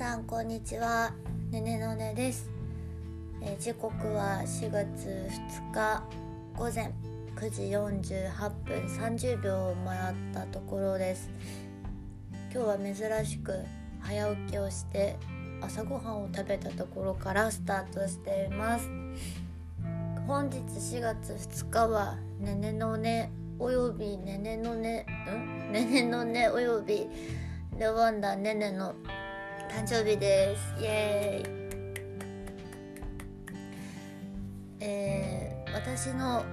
さんこんにちは。ねねのねです、えー時刻は4月2日午前9時48分30秒を回ったところです。今日は珍しく早起きをして朝ごはんを食べたところからスタートしています。本日4月2日はねねのねおよびねねのねん？ねねのねおよびレワンダねねの誕生日です。イエーイ。えー私の、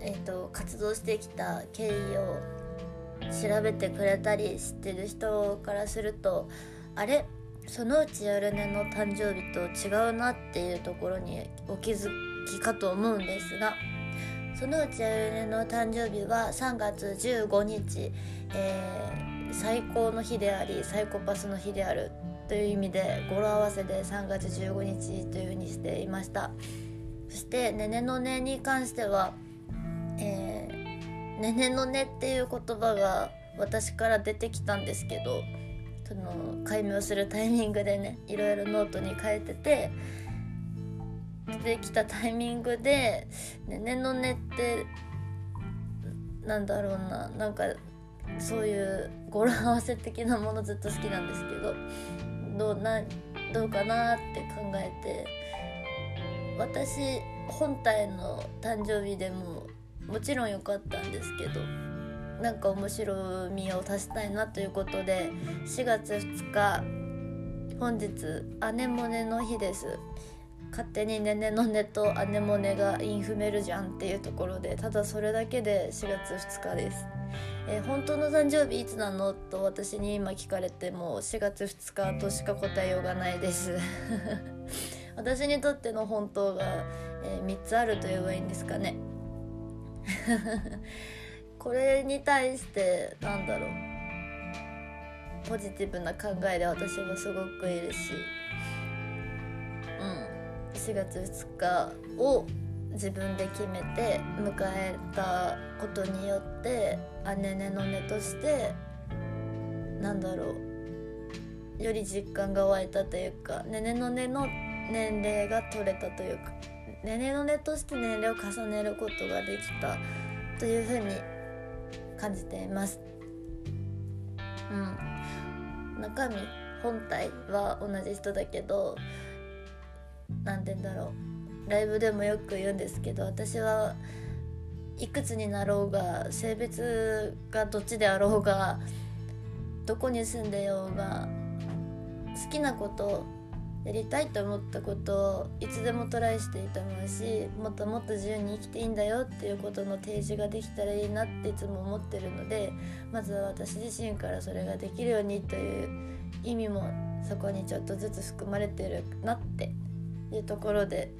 えー、と活動してきた経緯を調べてくれたり知ってる人からするとあれ？そのうちやるねの誕生日と違うなっていうところにお気づきかと思うんですがそのうちやるねの誕生日は3月15日、えー最高の日でありサイコパスの日である。という意味で語呂合わせで3月15日というふうにしていました。そして「ねねのね」に関しては「えーねねのね」っていう言葉が私から出てきたんですけどその解明するタイミングでねいろいろノートに書いてて出てきたタイミングで「ねねのね」ってなんだろうななんかそういう語呂合わせ的なものずっと好きなんですけどどうなどうかなって考えて私本体の誕生日でももちろん良かったんですけどなんか面白みを足したいなということで4月2日本日アネモネの日です。勝手にねねのねとアネモネがインフメるじゃんっていうところでただそれだけで4月2日です、えー本当の誕生日いつなの？と私に今聞かれても4月2日としか答えようがないです。私にとっての本当が、え3つあると言えばいいんですかね。これに対してなんだろう。ポジティブな考えで私はすごくいるしうん。4月2日を自分で決めて迎えたことによって姉ねのねとしてなんだろうより実感が湧いたというかねねのねの年齢が取れたというかねねのねとして年齢を重ねることができたというふうに感じています。うん、中身本体は同じ人だけど何て言うんだろうライブでもよく言うんですけど私はいくつになろうが性別がどっちであろうがどこに住んでようが好きなことやりたいと思ったことをいつでもトライしていいと思うしもっともっと自由に生きていいんだよっていうことの提示ができたらいいなっていつも思ってるのでまずは私自身からそれができるようにという意味もそこにちょっとずつ含まれてるなっていうところで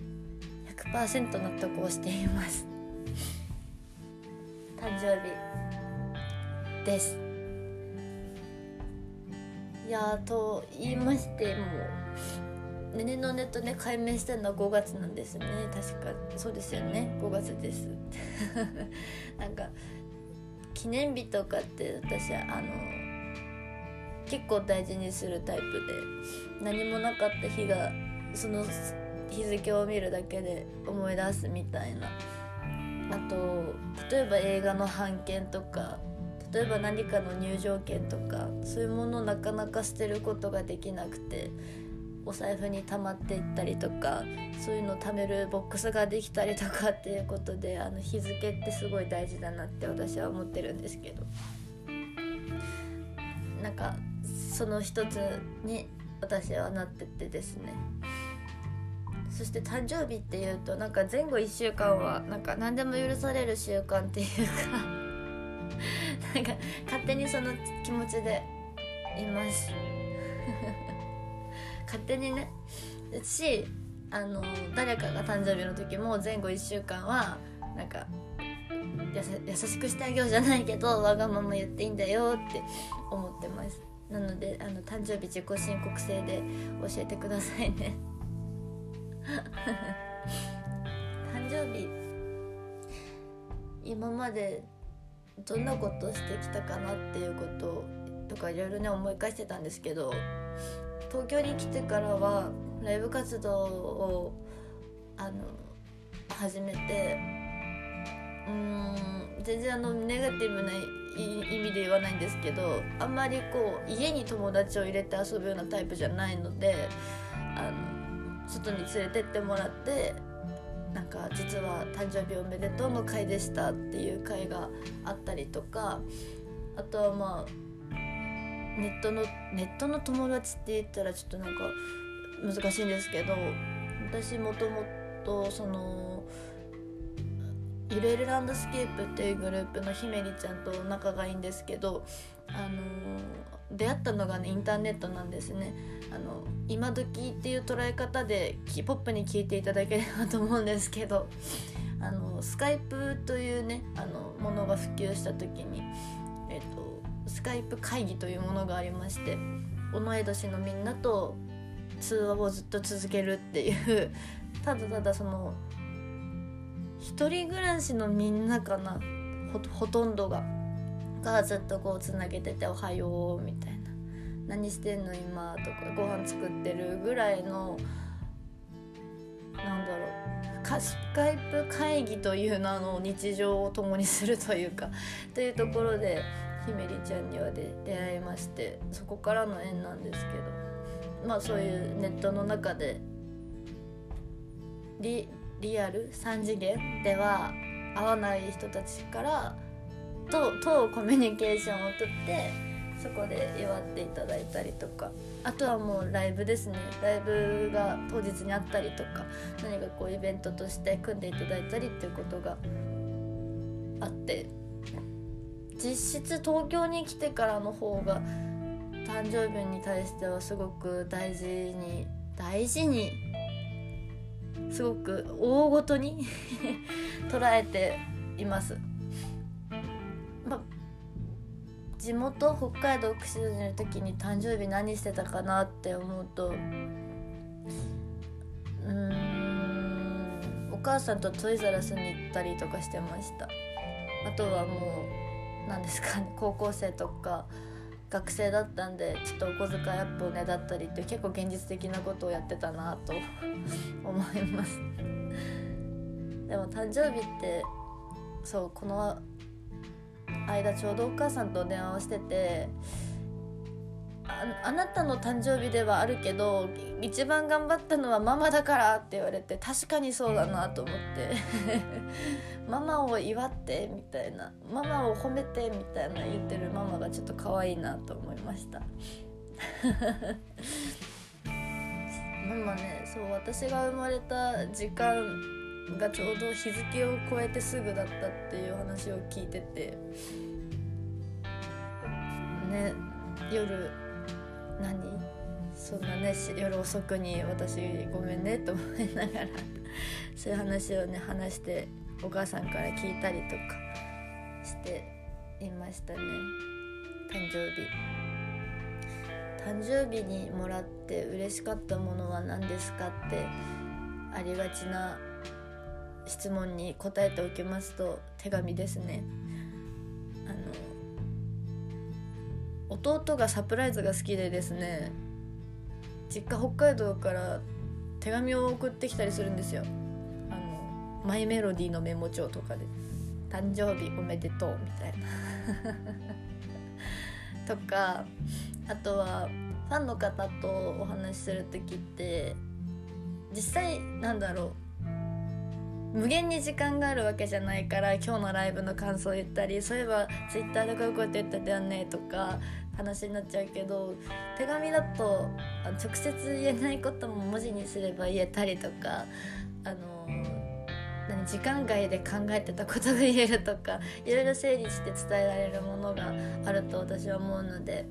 100%納得をしています。誕生日です。いやーと言いましてもねねのねとね解明したのは5月なんですね。確かそうですよね。5月です。なんか記念日とかって私はあの結構大事にするタイプで何もなかった日がその日付を見るだけで思い出すみたいな。あと例えば映画の版権とか例えば何かの入場券とかそういうものをなかなか捨てることができなくてお財布に溜まっていったりとかそういうのを貯めるボックスができたりとか っていうことであの日付ってすごい大事だなって私は思ってるんですけど。なんかその一つに私はなっててですね。そして誕生日っていうとなんか前後1週間はなんか何でも許される習慣っていうか なんか勝手にその気持ちでいます。勝手にね。しあの誰かが誕生日の時も前後1週間はなんか優しくしてあげようじゃないけどわがまま言っていいんだよって思ってます。なのであの誕生日自己申告制で教えてくださいね 誕生日今までどんなことしてきたかなっていうこととかいろいろね思い返してたんですけど東京に来てからはライブ活動をあの始めてうん全然あのネガティブな意味で言わないんですけどあんまりこう家に友達を入れて遊ぶようなタイプじゃないのであの外に連れてってもらってなんか実は誕生日おめでとうの会でしたっていう会があったりとかあとはまあネットのネットの友達って言ったらちょっとなんか難しいんですけど私もともとそのゆるゆるランドスケープっていうグループのひめりちゃんと仲がいいんですけどあの出会ったのがねインターネットなんですね。あの今時っていう捉え方でポップに聞いていただければと思うんですけどあのスカイプというねあのものが普及した時に、えっと、スカイプ会議というものがありまして同い年のみんなと通話をずっと続けるっていうただただその一人暮らしのみんなかな？ほとんどが。がずっとこうつなげてて「おはよう」みたいな「何してんの今」とかご飯作ってるぐらいのなんだろうスカイプ会議という名の日常を共にするというか というところでひめりちゃんにはで出会いましてそこからの縁なんですけど。まあそういうネットの中でリリアル3次元では会わない人たちからととコミュニケーションをとってそこで祝っていただいたりとか。あとはもうライブですね。ライブが当日にあったりとか何かこうイベントとして組んでいただいたりっていうことがあって。実質東京に来てからの方が誕生日に対してはすごく大事に大事にすごく大ごとに 捉えています。ま地元北海道釧路にいる時に誕生日何してたかなって思うとうんお母さんとトイザラスに行ったりとかしてましたあとはもう何ですかね高校生とか学生だったんでちょっとお小遣いアップをねだったりって結構現実的なことをやってたなと 思います。でも誕生日ってそうこの間ちょうどお母さんと電話をしててあなたの誕生日ではあるけど一番頑張ったのはママだからって言われて確かにそうだなと思って。ママを祝ってみたいなママを褒めてみたいな言ってるママがちょっと可愛いなと思いました。ママねそう私が生まれた時間がちょうど日付を超えてすぐだったっていう話を聞いてて。ね夜何？そんなね夜遅くに私ごめんねと思いながら そういう話をね話してお母さんから聞いたりとかしていましたね。誕生日。誕生日にもらって嬉しかったものは何ですかってありがちな質問に答えておきますと手紙ですね。あの弟がサプライズが好きでですね実家北海道から手紙を送ってきたりするんですよ。あのマイメロディーのメモ帳とかで「誕生日おめでとう」みたいな。とかあとはファンの方とお話しする時って実際なんだろう。無限に時間があるわけじゃないから今日のライブの感想を言ったりそういえば Twitter でこういうこと言ってたよねとか話になっちゃうけど手紙だと直接言えないことも文字にすれば言えたりとかあの何時間外で考えてたことが言えるとかいろいろ整理して伝えられるものがあると私は思うので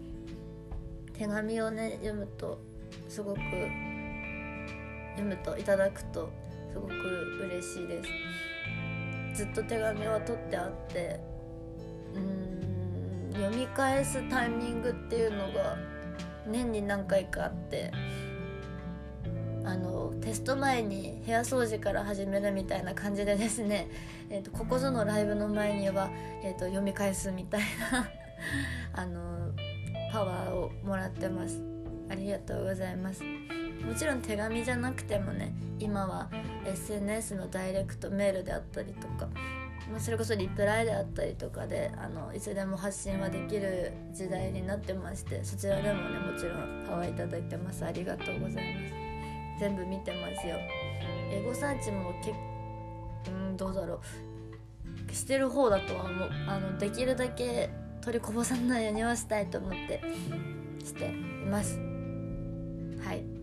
手紙をね読むとすごく読むといただくとすごく嬉しいです。ずっと手紙は取ってあってうん読み返すタイミングっていうのが年に何回かあってあのテスト前に部屋掃除から始めるみたいな感じでですね、えーと、ここぞのライブの前には、えーと、と読み返すみたいな あのパワーをもらってます。ありがとうございます。もちろん手紙じゃなくてもね今は SNS のダイレクトメールであったりとかまそれこそリプライであったりとかであのいつでも発信はできる時代になってましてそちらでもねもちろんハワイいただいてます。ありがとうございます。全部見てますよ。エゴサーチもけうんどうだろう。してる方だとは思う。あのできるだけ取りこぼさないようにはしたいと思ってしています。はい。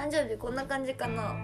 誕生日こんな感じかな。